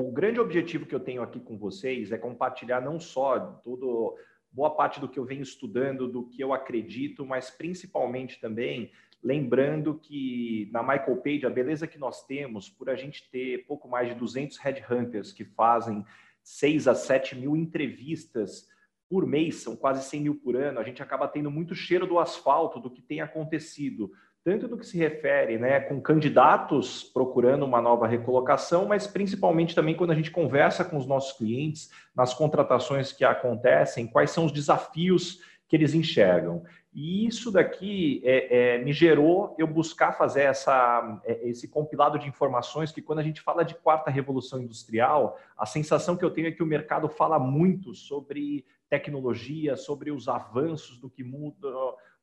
o grande objetivo que eu tenho aqui com vocês é compartilhar não só tudo, boa parte do que eu venho estudando, do que eu acredito, mas principalmente também lembrando que na Michael Page, a beleza que nós temos, por a gente ter pouco mais de 200 headhunters que fazem 6 a 7 mil entrevistas por mês, são quase 100 mil por ano, a gente acaba tendo muito cheiro do asfalto, do que tem acontecido, tanto no que se refere né, com candidatos procurando uma nova recolocação, mas principalmente também quando a gente conversa com os nossos clientes, nas contratações que acontecem, quais são os desafios que eles enxergam. E isso daqui é, é, me gerou eu buscar fazer essa, é, esse compilado de informações que, quando a gente fala de quarta revolução industrial, a sensação que eu tenho é que o mercado fala muito sobre tecnologia, sobre os avanços do que muda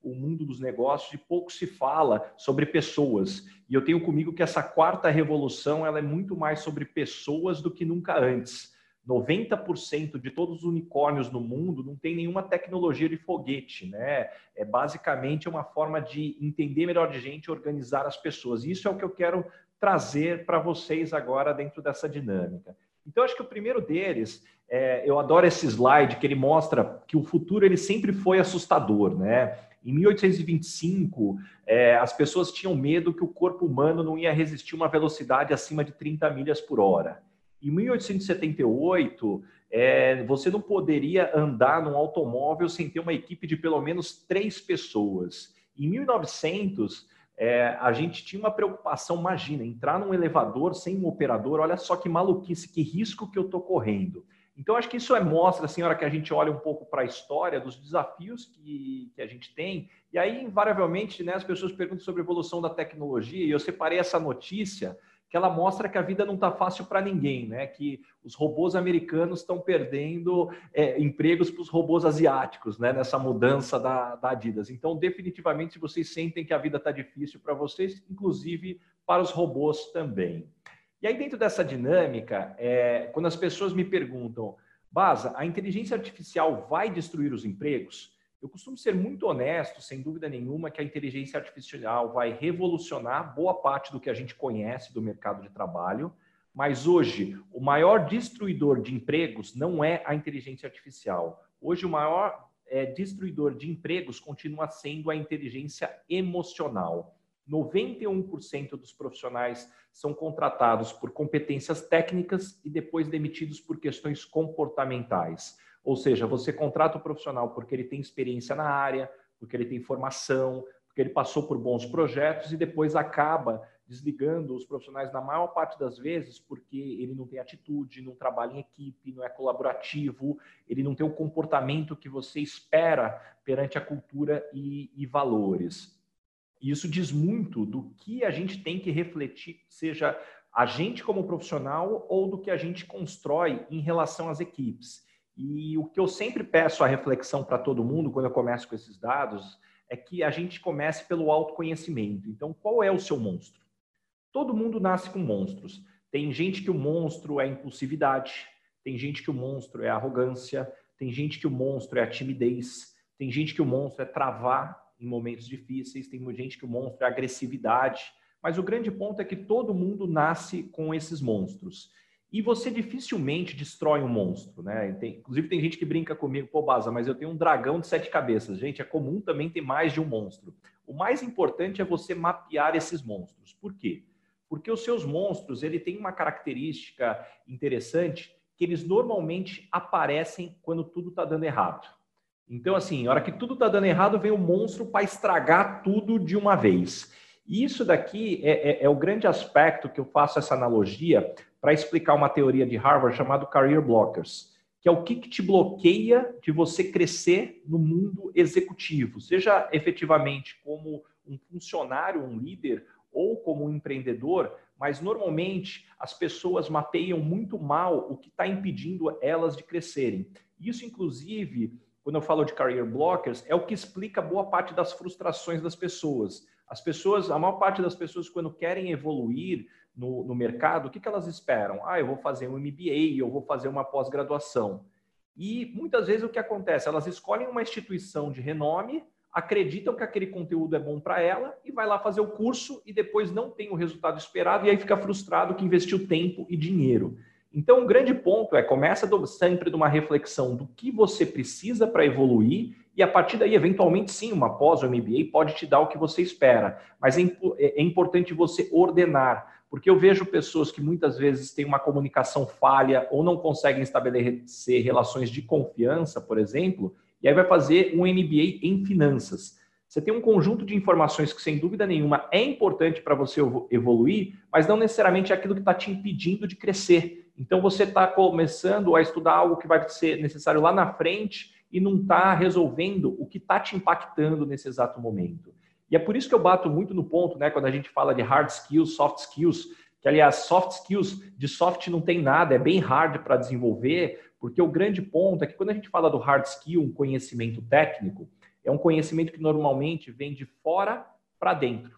o mundo dos negócios e pouco se fala sobre pessoas. E eu tenho comigo que essa quarta revolução ela é muito mais sobre pessoas do que nunca antes. 90% de todos os unicórnios no mundo não tem nenhuma tecnologia de foguete, né? É basicamente uma forma de entender melhor de gente, organizar as pessoas. Isso é o que eu quero trazer para vocês agora dentro dessa dinâmica. Então, acho que o primeiro deles, é, eu adoro esse slide que ele mostra que o futuro ele sempre foi assustador, né? Em 1825, é, as pessoas tinham medo que o corpo humano não ia resistir uma velocidade acima de 30 milhas por hora. Em 1878, é, você não poderia andar num automóvel sem ter uma equipe de pelo menos três pessoas. Em 1900, é, a gente tinha uma preocupação, imagina, entrar num elevador sem um operador, olha só que maluquice, que risco que eu estou correndo. Então, acho que isso é mostra, assim, hora que a gente olha um pouco para a história, dos desafios que, que a gente tem, e aí, invariavelmente, né, as pessoas perguntam sobre a evolução da tecnologia, e eu separei essa notícia que ela mostra que a vida não está fácil para ninguém, né? Que os robôs americanos estão perdendo é, empregos para os robôs asiáticos, né? Nessa mudança da, da Adidas. Então, definitivamente, se vocês sentem que a vida está difícil para vocês, inclusive para os robôs também. E aí, dentro dessa dinâmica, é, quando as pessoas me perguntam, Baza, a inteligência artificial vai destruir os empregos? Eu costumo ser muito honesto, sem dúvida nenhuma, que a inteligência artificial vai revolucionar boa parte do que a gente conhece do mercado de trabalho, mas hoje o maior destruidor de empregos não é a inteligência artificial. Hoje o maior é, destruidor de empregos continua sendo a inteligência emocional. 91% dos profissionais são contratados por competências técnicas e depois demitidos por questões comportamentais. Ou seja, você contrata o profissional porque ele tem experiência na área, porque ele tem formação, porque ele passou por bons projetos e depois acaba desligando os profissionais na maior parte das vezes porque ele não tem atitude, não trabalha em equipe, não é colaborativo, ele não tem o comportamento que você espera perante a cultura e, e valores. E isso diz muito do que a gente tem que refletir, seja a gente como profissional ou do que a gente constrói em relação às equipes. E o que eu sempre peço a reflexão para todo mundo quando eu começo com esses dados é que a gente comece pelo autoconhecimento. Então, qual é o seu monstro? Todo mundo nasce com monstros. Tem gente que o monstro é impulsividade, tem gente que o monstro é arrogância, tem gente que o monstro é a timidez, tem gente que o monstro é travar em momentos difíceis, tem gente que é agressividade. Mas o grande ponto é que todo mundo nasce com esses monstros. E você dificilmente destrói um monstro, né? Tem, inclusive tem gente que brinca comigo, pô, Baza, mas eu tenho um dragão de sete cabeças. Gente, é comum também ter mais de um monstro. O mais importante é você mapear esses monstros. Por quê? Porque os seus monstros, ele tem uma característica interessante que eles normalmente aparecem quando tudo está dando errado. Então, assim, na hora que tudo está dando errado, vem o monstro para estragar tudo de uma vez. E isso daqui é, é, é, o grande aspecto que eu faço essa analogia para explicar uma teoria de Harvard chamada Career Blockers, que é o que, que te bloqueia de você crescer no mundo executivo, seja efetivamente como um funcionário, um líder ou como um empreendedor, mas normalmente as pessoas mapeiam muito mal o que está impedindo elas de crescerem. Isso, inclusive, quando eu falo de career blockers, é o que explica boa parte das frustrações das pessoas. As pessoas, a maior parte das pessoas, quando querem evoluir, no, no mercado, o que, que elas esperam? Ah, eu vou fazer um MBA, eu vou fazer uma pós-graduação. E muitas vezes o que acontece? Elas escolhem uma instituição de renome, acreditam que aquele conteúdo é bom para ela e vai lá fazer o curso e depois não tem o resultado esperado e aí fica frustrado que investiu tempo e dinheiro. Então, o um grande ponto é começa do, sempre de uma reflexão do que você precisa para evoluir e a partir daí, eventualmente, sim, uma pós ou MBA pode te dar o que você espera, mas é, é, é importante você ordenar, porque eu vejo pessoas que muitas vezes têm uma comunicação falha ou não conseguem estabelecer relações de confiança, por exemplo, e aí vai fazer um MBA em finanças. Você tem um conjunto de informações que, sem dúvida nenhuma, é importante para você evoluir, mas não necessariamente é aquilo que está te impedindo de crescer. Então, você está começando a estudar algo que vai ser necessário lá na frente e não está resolvendo o que está te impactando nesse exato momento. E é por isso que eu bato muito no ponto, né, quando a gente fala de hard skills, soft skills, que aliás, soft skills de soft não tem nada, é bem hard para desenvolver, porque o grande ponto é que quando a gente fala do hard skill, um conhecimento técnico, é um conhecimento que normalmente vem de fora para dentro.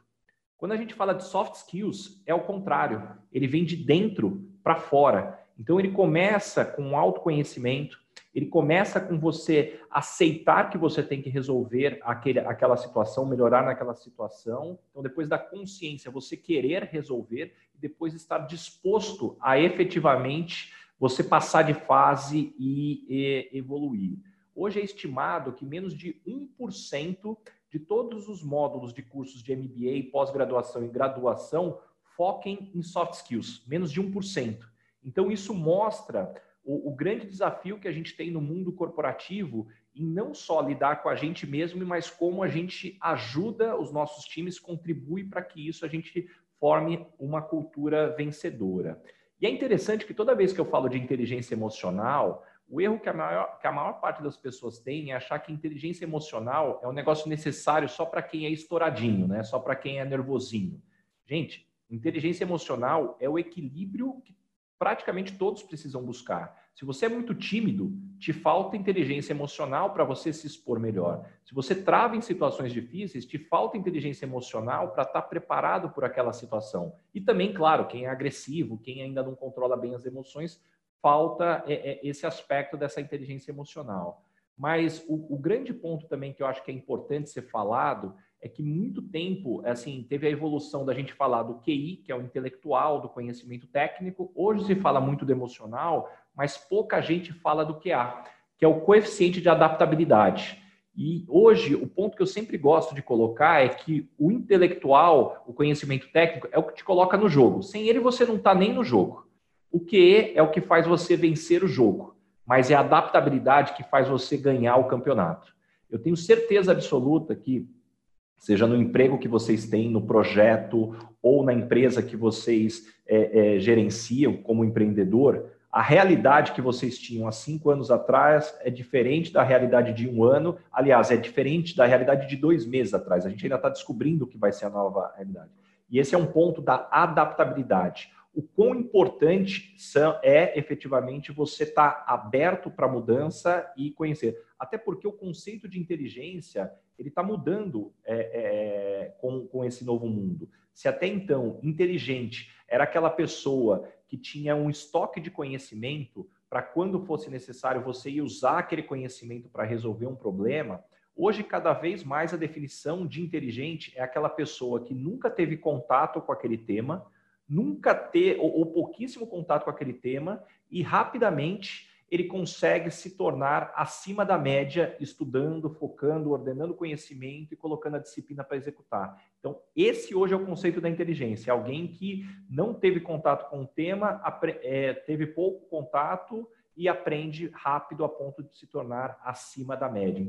Quando a gente fala de soft skills, é o contrário, ele vem de dentro para fora. Então ele começa com autoconhecimento, ele começa com você aceitar que você tem que resolver aquele, aquela situação, melhorar naquela situação. Então, depois da consciência, você querer resolver e depois estar disposto a efetivamente você passar de fase e, e evoluir. Hoje é estimado que menos de 1% de todos os módulos de cursos de MBA, pós-graduação e graduação foquem em soft skills, menos de 1%. Então, isso mostra o, o, grande desafio que a gente tem no mundo corporativo em não só lidar com a gente mesmo, mas como a gente ajuda os nossos times, contribui para que isso a gente forme uma cultura vencedora. E é interessante que toda vez que eu falo de inteligência emocional, o erro que a, maior, que a maior parte das pessoas tem é achar que inteligência emocional é um negócio necessário só para quem é estouradinho, né? só para quem é nervosinho. Gente, inteligência emocional é o equilíbrio que praticamente todos precisam buscar. Se você é muito tímido, te falta inteligência emocional para você se expor melhor. Se você trava em situações difíceis, te falta inteligência emocional para estar tá preparado por aquela situação. E também, claro, quem é agressivo, quem ainda não controla bem as emoções, falta é, é, esse aspecto dessa inteligência emocional. Mas o, o, grande ponto também que eu acho que é importante ser falado é que muito tempo, assim, teve a evolução da gente falar do QI, que é o intelectual, do conhecimento técnico. Hoje se fala muito do emocional, mas pouca gente fala do QA, que é o coeficiente de adaptabilidade. E hoje, o ponto que eu sempre gosto de colocar é que o intelectual, o conhecimento técnico, é o que te coloca no jogo. Sem ele, você não está nem no jogo. O QE é o que faz você vencer o jogo, mas é a adaptabilidade que faz você ganhar o campeonato. Eu tenho certeza absoluta que, seja no emprego que vocês têm, no projeto ou na empresa que vocês é, é, gerenciam como empreendedor, a realidade que vocês tinham há cinco anos atrás é diferente da realidade de um ano. Aliás, é diferente da realidade de dois meses atrás. A gente ainda está descobrindo o que vai ser a nova realidade. E esse é um ponto da adaptabilidade o quão importante é efetivamente você estar tá aberto para mudança e conhecer. Até porque o conceito de inteligência ele está mudando é, é, com, com esse novo mundo. Se até então inteligente era aquela pessoa que tinha um estoque de conhecimento para quando fosse necessário você ir usar aquele conhecimento para resolver um problema, hoje cada vez mais a definição de inteligente é aquela pessoa que nunca teve contato com aquele tema, nunca ter ou, ou pouquíssimo contato com aquele tema e rapidamente ele consegue se tornar acima da média, estudando, focando, ordenando conhecimento e colocando a disciplina para executar. Então, esse hoje é o conceito da inteligência. Alguém que não teve contato com o tema, é, teve pouco contato e aprende rápido a ponto de se tornar acima da média.